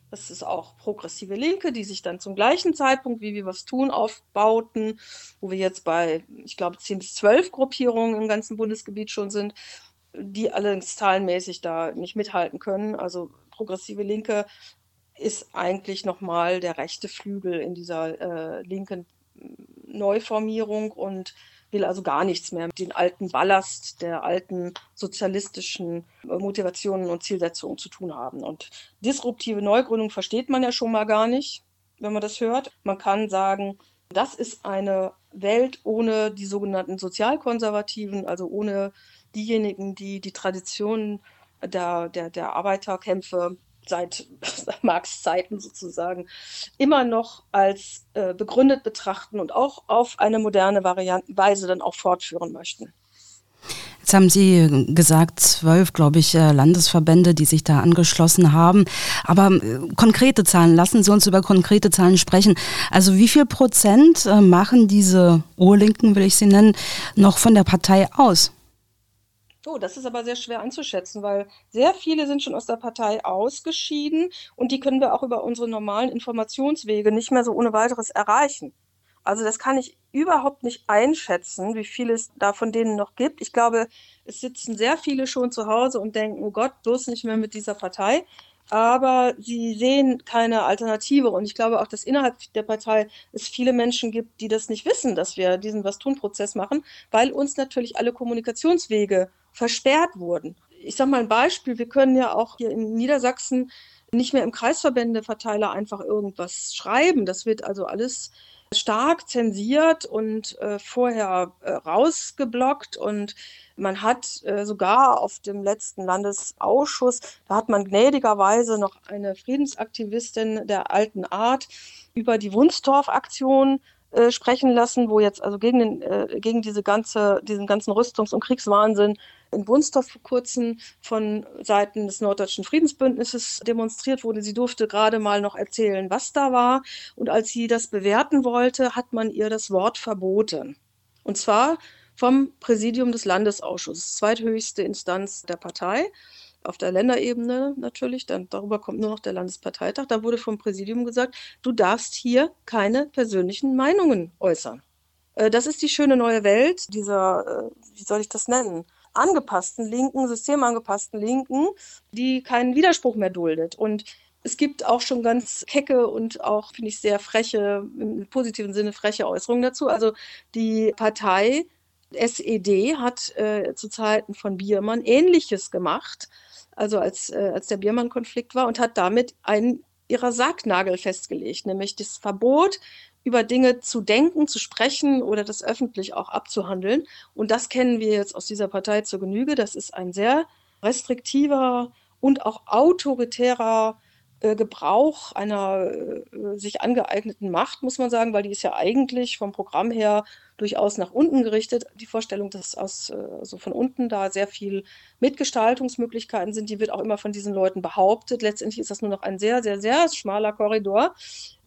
Das ist auch progressive Linke, die sich dann zum gleichen Zeitpunkt, wie wir was tun, aufbauten, wo wir jetzt bei, ich glaube, 10 bis 12 Gruppierungen im ganzen Bundesgebiet schon sind die allerdings zahlenmäßig da nicht mithalten können. Also progressive Linke ist eigentlich nochmal der rechte Flügel in dieser äh, linken Neuformierung und will also gar nichts mehr mit dem alten Ballast der alten sozialistischen äh, Motivationen und Zielsetzungen zu tun haben. Und disruptive Neugründung versteht man ja schon mal gar nicht, wenn man das hört. Man kann sagen, das ist eine Welt ohne die sogenannten Sozialkonservativen, also ohne diejenigen, die die Tradition der, der, der Arbeiterkämpfe seit Marx Zeiten sozusagen immer noch als äh, begründet betrachten und auch auf eine moderne Variante, Weise dann auch fortführen möchten. Jetzt haben Sie gesagt, zwölf, glaube ich, äh, Landesverbände, die sich da angeschlossen haben. Aber äh, konkrete Zahlen, lassen Sie uns über konkrete Zahlen sprechen. Also wie viel Prozent äh, machen diese Urlinken, will ich sie nennen, noch von der Partei aus? Oh, das ist aber sehr schwer einzuschätzen, weil sehr viele sind schon aus der Partei ausgeschieden und die können wir auch über unsere normalen Informationswege nicht mehr so ohne weiteres erreichen. Also das kann ich überhaupt nicht einschätzen, wie viel es da von denen noch gibt. Ich glaube, es sitzen sehr viele schon zu Hause und denken, oh Gott, bloß nicht mehr mit dieser Partei. Aber sie sehen keine Alternative. Und ich glaube auch, dass innerhalb der Partei es viele Menschen gibt, die das nicht wissen, dass wir diesen Was-Tun-Prozess machen, weil uns natürlich alle Kommunikationswege versperrt wurden. Ich sage mal ein Beispiel, wir können ja auch hier in Niedersachsen nicht mehr im Kreisverbändeverteiler einfach irgendwas schreiben. Das wird also alles stark zensiert und äh, vorher äh, rausgeblockt und man hat äh, sogar auf dem letzten Landesausschuss, da hat man gnädigerweise noch eine Friedensaktivistin der alten Art über die Wunstorf-Aktion äh, sprechen lassen, wo jetzt also gegen, den, äh, gegen diese ganze, diesen ganzen Rüstungs- und Kriegswahnsinn in Wunstorf vor kurzem von Seiten des Norddeutschen Friedensbündnisses demonstriert wurde. Sie durfte gerade mal noch erzählen, was da war. Und als sie das bewerten wollte, hat man ihr das Wort verboten. Und zwar vom Präsidium des Landesausschusses, zweithöchste Instanz der Partei auf der Länderebene natürlich, dann darüber kommt nur noch der Landesparteitag, da wurde vom Präsidium gesagt, du darfst hier keine persönlichen Meinungen äußern. Äh, das ist die schöne neue Welt dieser, äh, wie soll ich das nennen, angepassten Linken, systemangepassten Linken, die keinen Widerspruch mehr duldet. Und es gibt auch schon ganz kecke und auch, finde ich, sehr freche, im positiven Sinne freche Äußerungen dazu. Also die Partei SED hat äh, zu Zeiten von Biermann Ähnliches gemacht also als, äh, als der Biermann-Konflikt war, und hat damit einen ihrer Sargnagel festgelegt, nämlich das Verbot, über Dinge zu denken, zu sprechen oder das öffentlich auch abzuhandeln. Und das kennen wir jetzt aus dieser Partei zur Genüge. Das ist ein sehr restriktiver und auch autoritärer äh, Gebrauch einer äh, sich angeeigneten Macht, muss man sagen, weil die ist ja eigentlich vom Programm her durchaus nach unten gerichtet. Die Vorstellung, dass aus, äh, von unten da sehr viel Mitgestaltungsmöglichkeiten sind, die wird auch immer von diesen Leuten behauptet. Letztendlich ist das nur noch ein sehr, sehr, sehr schmaler Korridor,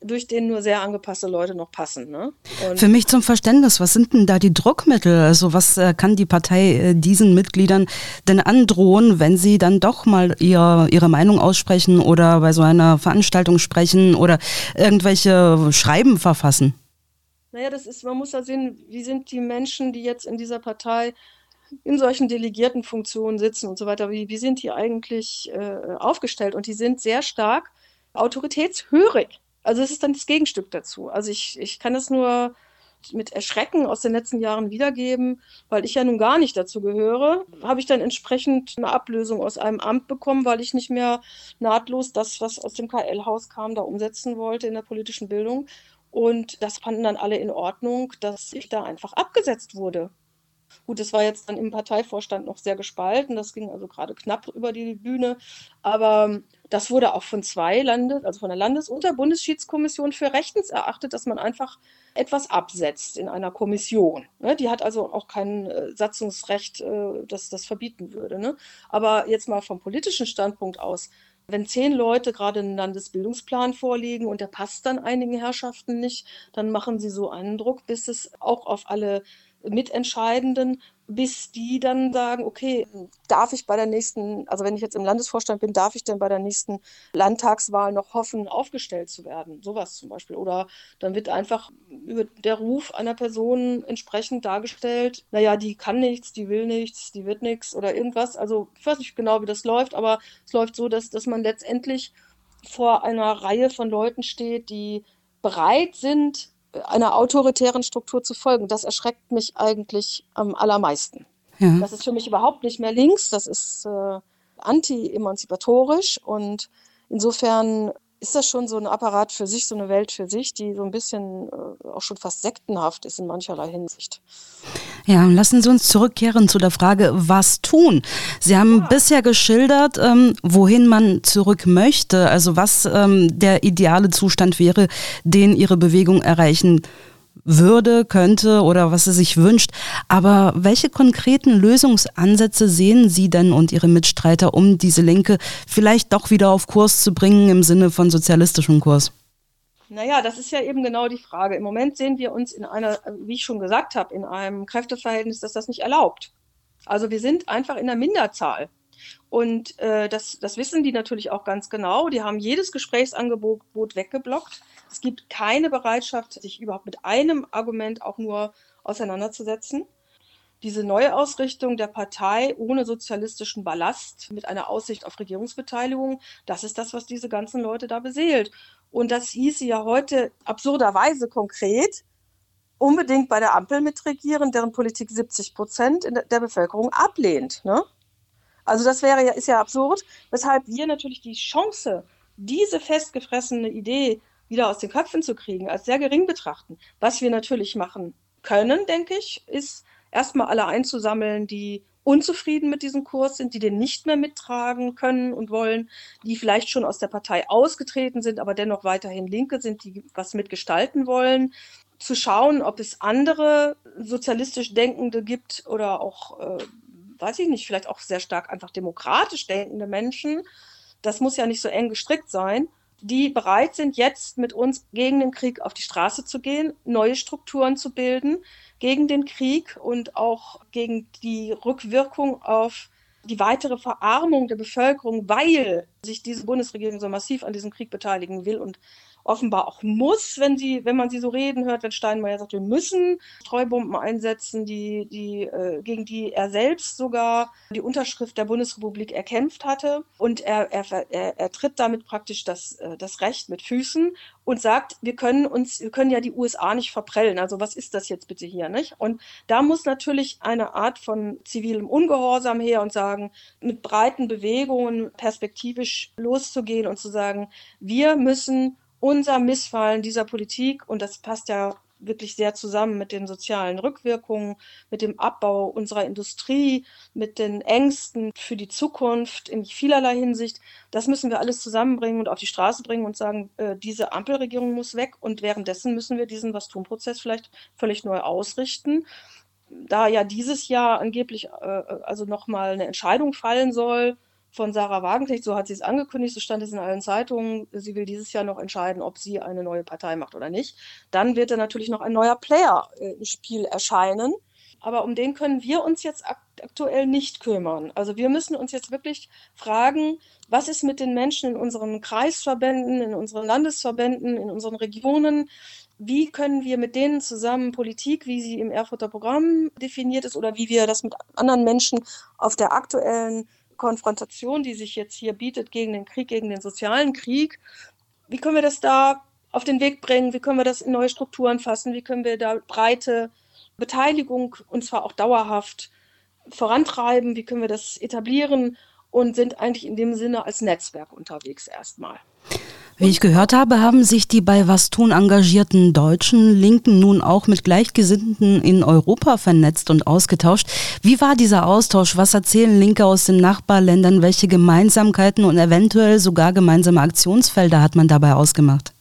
durch den nur sehr angepasste Leute noch passen. Ne? Für mich zum Verständnis, was sind denn da die Druckmittel? Also was äh, kann die Partei äh, diesen Mitgliedern denn androhen, wenn sie dann doch mal ihr, ihre Meinung aussprechen oder bei so einer Veranstaltung sprechen oder irgendwelche Schreiben verfassen? Naja, das ist, man muss ja sehen, wie sind die Menschen, die jetzt in dieser Partei in solchen Delegiertenfunktionen sitzen und so weiter, wie, wie sind die eigentlich äh, aufgestellt? Und die sind sehr stark autoritätshörig. Also es ist dann das Gegenstück dazu. Also ich, ich kann es nur mit Erschrecken aus den letzten Jahren wiedergeben, weil ich ja nun gar nicht dazu gehöre, habe ich dann entsprechend eine Ablösung aus einem Amt bekommen, weil ich nicht mehr nahtlos das, was aus dem KL-Haus kam, da umsetzen wollte in der politischen Bildung. Und das fanden dann alle in Ordnung, dass ich da einfach abgesetzt wurde. Gut, das war jetzt dann im Parteivorstand noch sehr gespalten. Das ging also gerade knapp über die Bühne. Aber das wurde auch von zwei Landes, also von der Landes- und der Bundesschiedskommission für rechtens erachtet, dass man einfach etwas absetzt in einer Kommission. Ne? Die hat also auch kein äh, Satzungsrecht, äh, das das verbieten würde. Ne? Aber jetzt mal vom politischen Standpunkt aus wenn zehn Leute gerade einen Landesbildungsplan vorlegen und der passt dann einigen Herrschaften nicht, dann machen sie so einen Druck, bis es auch auf alle Mitentscheidenden, bis die dann sagen, okay, darf ich bei der nächsten, also wenn ich jetzt im Landesvorstand bin, darf ich denn bei der nächsten Landtagswahl noch hoffen, aufgestellt zu werden? Sowas zum Beispiel. Oder dann wird einfach über der Ruf einer Person entsprechend dargestellt, naja, die kann nichts, die will nichts, die wird nichts oder irgendwas. Also ich weiß nicht genau, wie das läuft, aber es läuft so, dass, dass man letztendlich vor einer Reihe von Leuten steht, die bereit sind, einer autoritären Struktur zu folgen. Das erschreckt mich eigentlich am allermeisten. Ja. Das ist für mich überhaupt nicht mehr links, das ist äh, anti-emanzipatorisch und insofern ist das schon so ein Apparat für sich, so eine Welt für sich, die so ein bisschen äh, auch schon fast sektenhaft ist in mancherlei Hinsicht. Ja, lassen Sie uns zurückkehren zu der Frage, was tun? Sie haben ja. bisher geschildert, ähm, wohin man zurück möchte, also was ähm, der ideale Zustand wäre, den Ihre Bewegung erreichen würde, könnte oder was sie sich wünscht. Aber welche konkreten Lösungsansätze sehen Sie denn und Ihre Mitstreiter, um diese Linke vielleicht doch wieder auf Kurs zu bringen im Sinne von sozialistischem Kurs? Naja, das ist ja eben genau die Frage. Im Moment sehen wir uns in einer, wie ich schon gesagt habe, in einem Kräfteverhältnis, das das nicht erlaubt. Also wir sind einfach in der Minderzahl. Und äh, das, das wissen die natürlich auch ganz genau. Die haben jedes Gesprächsangebot weggeblockt. Es gibt keine Bereitschaft, sich überhaupt mit einem Argument auch nur auseinanderzusetzen. Diese Neuausrichtung der Partei ohne sozialistischen Ballast mit einer Aussicht auf Regierungsbeteiligung, das ist das, was diese ganzen Leute da beseelt. Und das hieße ja heute absurderweise konkret, unbedingt bei der Ampel mitregieren, deren Politik 70 Prozent der Bevölkerung ablehnt. Ne? Also das wäre ja, ist ja absurd, weshalb wir natürlich die Chance, diese festgefressene Idee wieder aus den Köpfen zu kriegen, als sehr gering betrachten. Was wir natürlich machen können, denke ich, ist erstmal alle einzusammeln, die unzufrieden mit diesem Kurs sind, die den nicht mehr mittragen können und wollen, die vielleicht schon aus der Partei ausgetreten sind, aber dennoch weiterhin Linke sind, die was mitgestalten wollen, zu schauen, ob es andere sozialistisch Denkende gibt oder auch, äh, weiß ich nicht, vielleicht auch sehr stark einfach demokratisch denkende Menschen. Das muss ja nicht so eng gestrickt sein die bereit sind, jetzt mit uns gegen den Krieg auf die Straße zu gehen, neue Strukturen zu bilden, gegen den Krieg und auch gegen die Rückwirkung auf die weitere Verarmung der Bevölkerung, weil sich diese Bundesregierung so massiv an diesem Krieg beteiligen will und offenbar auch muss, wenn sie, wenn man sie so reden hört, wenn Steinmeier sagt, wir müssen Streubomben einsetzen, die, die, äh, gegen die er selbst sogar die Unterschrift der Bundesrepublik erkämpft hatte. Und er, er, er, er tritt damit praktisch das, äh, das Recht mit Füßen und sagt, wir können uns, wir können ja die USA nicht verprellen. Also was ist das jetzt bitte hier, nicht? Und da muss natürlich eine Art von zivilem Ungehorsam her und sagen, mit breiten Bewegungen perspektivisch loszugehen und zu sagen, wir müssen unser Missfallen dieser Politik, und das passt ja wirklich sehr zusammen mit den sozialen Rückwirkungen, mit dem Abbau unserer Industrie, mit den Ängsten für die Zukunft in vielerlei Hinsicht. Das müssen wir alles zusammenbringen und auf die Straße bringen und sagen, äh, diese Ampelregierung muss weg und währenddessen müssen wir diesen Was-tun-Prozess vielleicht völlig neu ausrichten. Da ja dieses Jahr angeblich äh, also nochmal eine Entscheidung fallen soll, von Sarah Wagenknecht, so hat sie es angekündigt, so stand es in allen Zeitungen, sie will dieses Jahr noch entscheiden, ob sie eine neue Partei macht oder nicht. Dann wird da natürlich noch ein neuer Player äh, im Spiel erscheinen. Aber um den können wir uns jetzt aktuell nicht kümmern. Also wir müssen uns jetzt wirklich fragen, was ist mit den Menschen in unseren Kreisverbänden, in unseren Landesverbänden, in unseren Regionen? Wie können wir mit denen zusammen Politik, wie sie im Erfurter Programm definiert ist, oder wie wir das mit anderen Menschen auf der aktuellen Konfrontation, die sich jetzt hier bietet gegen den Krieg, gegen den sozialen Krieg, wie können wir das da auf den Weg bringen? Wie können wir das in neue Strukturen fassen? Wie können wir da breite Beteiligung und zwar auch dauerhaft vorantreiben? Wie können wir das etablieren? Und sind eigentlich in dem Sinne als Netzwerk unterwegs erstmal. Wie ich gehört habe, haben sich die bei Was tun engagierten deutschen Linken nun auch mit Gleichgesinnten in Europa vernetzt und ausgetauscht. Wie war dieser Austausch? Was erzählen Linke aus den Nachbarländern? Welche Gemeinsamkeiten und eventuell sogar gemeinsame Aktionsfelder hat man dabei ausgemacht?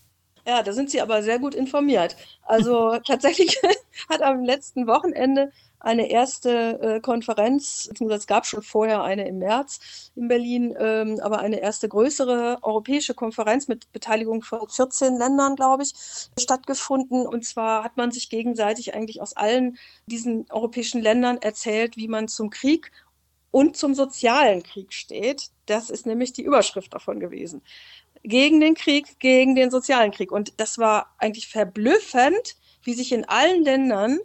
Ja, da sind Sie aber sehr gut informiert. Also tatsächlich hat am letzten Wochenende eine erste äh, Konferenz, es gab schon vorher eine im März in Berlin, ähm, aber eine erste größere europäische Konferenz mit Beteiligung von 14 Ländern, glaube ich, stattgefunden. Und zwar hat man sich gegenseitig eigentlich aus allen diesen europäischen Ländern erzählt, wie man zum Krieg und zum sozialen Krieg steht. Das ist nämlich die Überschrift davon gewesen. Gegen den Krieg, gegen den sozialen Krieg. Und das war eigentlich verblüffend, wie sich in allen Ländern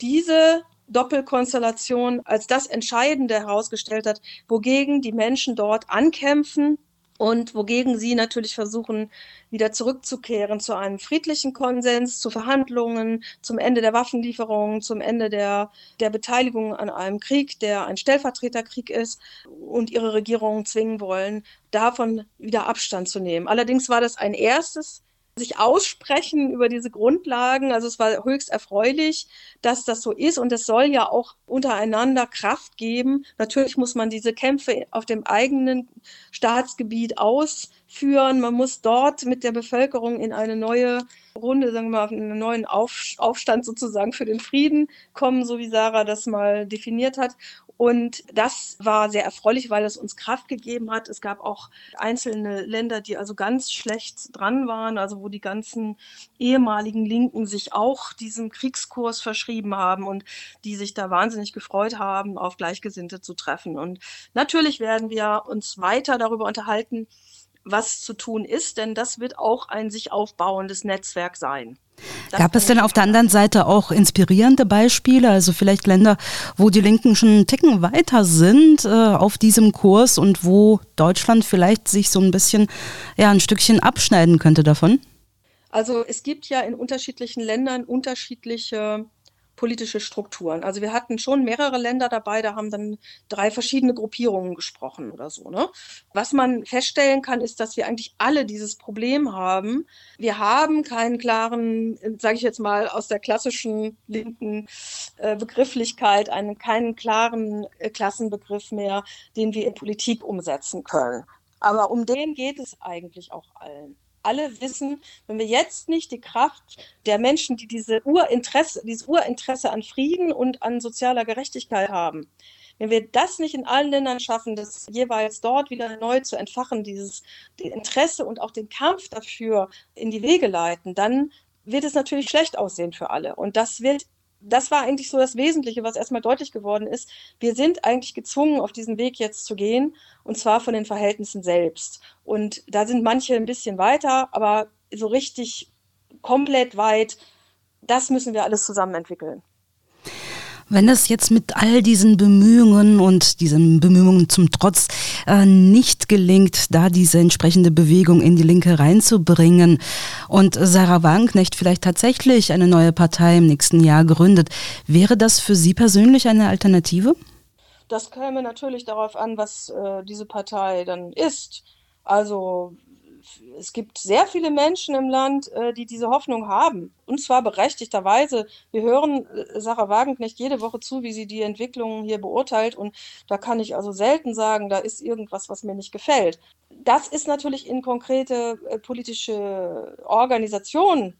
diese Doppelkonstellation als das Entscheidende herausgestellt hat, wogegen die Menschen dort ankämpfen und wogegen sie natürlich versuchen, wieder zurückzukehren zu einem friedlichen Konsens, zu Verhandlungen, zum Ende der Waffenlieferungen, zum Ende der, der Beteiligung an einem Krieg, der ein Stellvertreterkrieg ist und ihre Regierungen zwingen wollen, davon wieder Abstand zu nehmen. Allerdings war das ein erstes sich aussprechen über diese Grundlagen. Also es war höchst erfreulich, dass das so ist und es soll ja auch untereinander Kraft geben. Natürlich muss man diese Kämpfe auf dem eigenen Staatsgebiet ausführen. Man muss dort mit der Bevölkerung in eine neue Runde, sagen wir mal, einen neuen Aufstand sozusagen für den Frieden kommen, so wie Sarah das mal definiert hat. Und das war sehr erfreulich, weil es uns Kraft gegeben hat. Es gab auch einzelne Länder, die also ganz schlecht dran waren, also wo die ganzen ehemaligen Linken sich auch diesem Kriegskurs verschrieben haben und die sich da wahnsinnig gefreut haben, auf Gleichgesinnte zu treffen. Und natürlich werden wir uns weiter darüber unterhalten, was zu tun ist, denn das wird auch ein sich aufbauendes Netzwerk sein. Das Gab es denn auf der anderen Seite auch inspirierende Beispiele, also vielleicht Länder, wo die Linken schon einen Ticken weiter sind äh, auf diesem Kurs und wo Deutschland vielleicht sich so ein bisschen, ja, ein Stückchen abschneiden könnte davon? Also es gibt ja in unterschiedlichen Ländern unterschiedliche politische Strukturen. Also wir hatten schon mehrere Länder dabei, da haben dann drei verschiedene Gruppierungen gesprochen oder so. Ne? Was man feststellen kann, ist, dass wir eigentlich alle dieses Problem haben. Wir haben keinen klaren, sage ich jetzt mal, aus der klassischen linken äh, Begrifflichkeit, einen keinen klaren äh, Klassenbegriff mehr, den wir in Politik umsetzen können. Aber um den geht es eigentlich auch allen alle wissen, wenn wir jetzt nicht die Kraft der Menschen, die diese Urinteresse, dieses Urinteresse an Frieden und an sozialer Gerechtigkeit haben, wenn wir das nicht in allen Ländern schaffen, das jeweils dort wieder neu zu entfachen, dieses Interesse und auch den Kampf dafür in die Wege leiten, dann wird es natürlich schlecht aussehen für alle. Und das wird das war eigentlich so das Wesentliche, was erstmal deutlich geworden ist. Wir sind eigentlich gezwungen, auf diesen Weg jetzt zu gehen, und zwar von den Verhältnissen selbst. Und da sind manche ein bisschen weiter, aber so richtig komplett weit, das müssen wir alles zusammen entwickeln. Wenn es jetzt mit all diesen Bemühungen und diesen Bemühungen zum Trotz äh, nicht gelingt, da diese entsprechende Bewegung in die Linke reinzubringen und Sarah Wagenknecht vielleicht tatsächlich eine neue Partei im nächsten Jahr gründet, wäre das für Sie persönlich eine Alternative? Das käme natürlich darauf an, was äh, diese Partei dann ist. Also es gibt sehr viele Menschen im Land, äh, die diese Hoffnung haben. Und zwar berechtigterweise. Wir hören äh, Sarah Wagenknecht jede Woche zu, wie sie die Entwicklungen hier beurteilt. Und da kann ich also selten sagen, da ist irgendwas, was mir nicht gefällt. Das ist natürlich in konkrete äh, politische Organisationen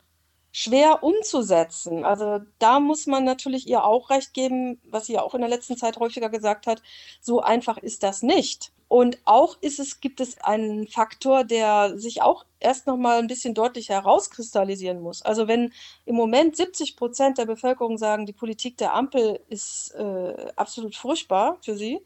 schwer umzusetzen. Also da muss man natürlich ihr auch recht geben, was sie ja auch in der letzten Zeit häufiger gesagt hat. So einfach ist das nicht. Und auch ist es, gibt es einen Faktor, der sich auch erst noch mal ein bisschen deutlicher herauskristallisieren muss. Also wenn im Moment 70 Prozent der Bevölkerung sagen, die Politik der Ampel ist äh, absolut furchtbar für sie,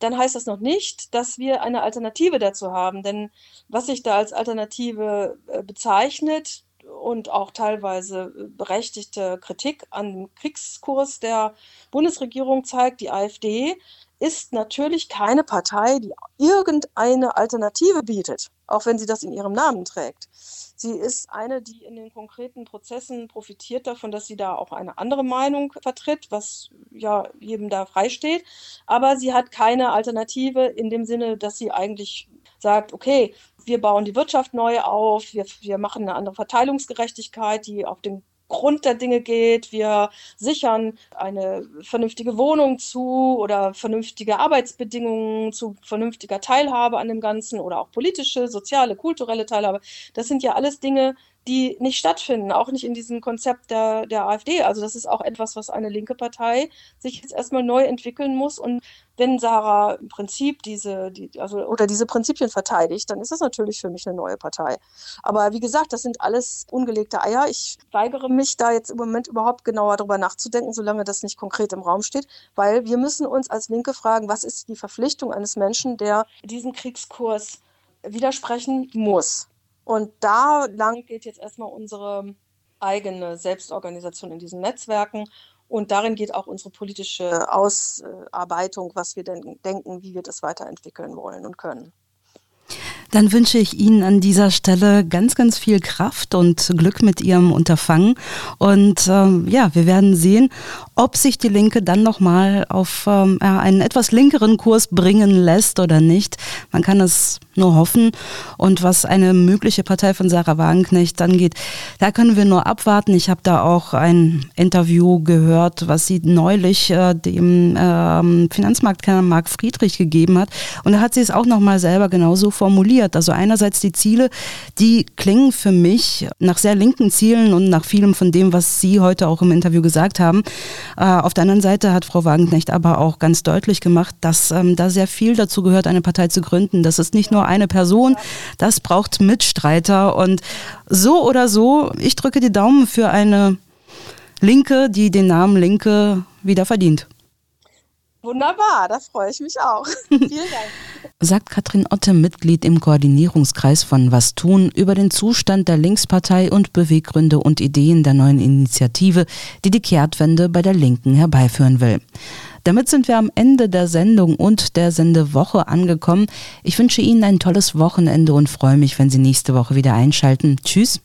dann heißt das noch nicht, dass wir eine Alternative dazu haben. Denn was sich da als Alternative äh, bezeichnet und auch teilweise berechtigte Kritik an dem Kriegskurs der Bundesregierung zeigt, die AfD, ist natürlich keine Partei, die irgendeine Alternative bietet, auch wenn sie das in ihrem Namen trägt. Sie ist eine, die in den konkreten Prozessen profitiert davon, dass sie da auch eine andere Meinung vertritt, was ja jedem da freisteht. Aber sie hat keine Alternative in dem Sinne, dass sie eigentlich sagt, okay, wir bauen die Wirtschaft neu auf, wir, wir machen eine andere Verteilungsgerechtigkeit, die auf dem Grund der Dinge geht. Wir sichern eine vernünftige Wohnung zu oder vernünftige Arbeitsbedingungen zu vernünftiger Teilhabe an dem Ganzen oder auch politische, soziale, kulturelle Teilhabe. Das sind ja alles Dinge, die nicht stattfinden, auch nicht in diesem Konzept der, der AfD. Also das ist auch etwas, was eine linke Partei sich jetzt erstmal neu entwickeln muss. Und wenn Sarah im Prinzip diese, die, also, oder diese Prinzipien verteidigt, dann ist das natürlich für mich eine neue Partei. Aber wie gesagt, das sind alles ungelegte Eier. Ich weigere mich da jetzt im Moment überhaupt genauer darüber nachzudenken, solange das nicht konkret im Raum steht, weil wir müssen uns als Linke fragen, was ist die Verpflichtung eines Menschen, der diesen Kriegskurs widersprechen muss. Und da lang geht jetzt erstmal unsere eigene Selbstorganisation in diesen Netzwerken. Und darin geht auch unsere politische Ausarbeitung, was wir denn denken, wie wir das weiterentwickeln wollen und können. Dann wünsche ich Ihnen an dieser Stelle ganz, ganz viel Kraft und Glück mit Ihrem Unterfangen. Und ähm, ja, wir werden sehen, ob sich die Linke dann nochmal auf ähm, einen etwas linkeren Kurs bringen lässt oder nicht. Man kann es nur hoffen. Und was eine mögliche Partei von Sarah Wagenknecht angeht, da können wir nur abwarten. Ich habe da auch ein Interview gehört, was sie neulich äh, dem äh, Finanzmarktkenner Marc Friedrich gegeben hat. Und da hat sie es auch nochmal selber genauso formuliert. Also einerseits die Ziele, die klingen für mich nach sehr linken Zielen und nach vielem von dem, was Sie heute auch im Interview gesagt haben. Äh, auf der anderen Seite hat Frau Wagenknecht aber auch ganz deutlich gemacht, dass ähm, da sehr viel dazu gehört, eine Partei zu gründen. Das ist nicht nur eine Person, das braucht Mitstreiter und so oder so, ich drücke die Daumen für eine Linke, die den Namen Linke wieder verdient. Wunderbar, da freue ich mich auch. Vielen Dank. Sagt Katrin Otte, Mitglied im Koordinierungskreis von Was tun, über den Zustand der Linkspartei und Beweggründe und Ideen der neuen Initiative, die die Kehrtwende bei der Linken herbeiführen will. Damit sind wir am Ende der Sendung und der Sendewoche angekommen. Ich wünsche Ihnen ein tolles Wochenende und freue mich, wenn Sie nächste Woche wieder einschalten. Tschüss.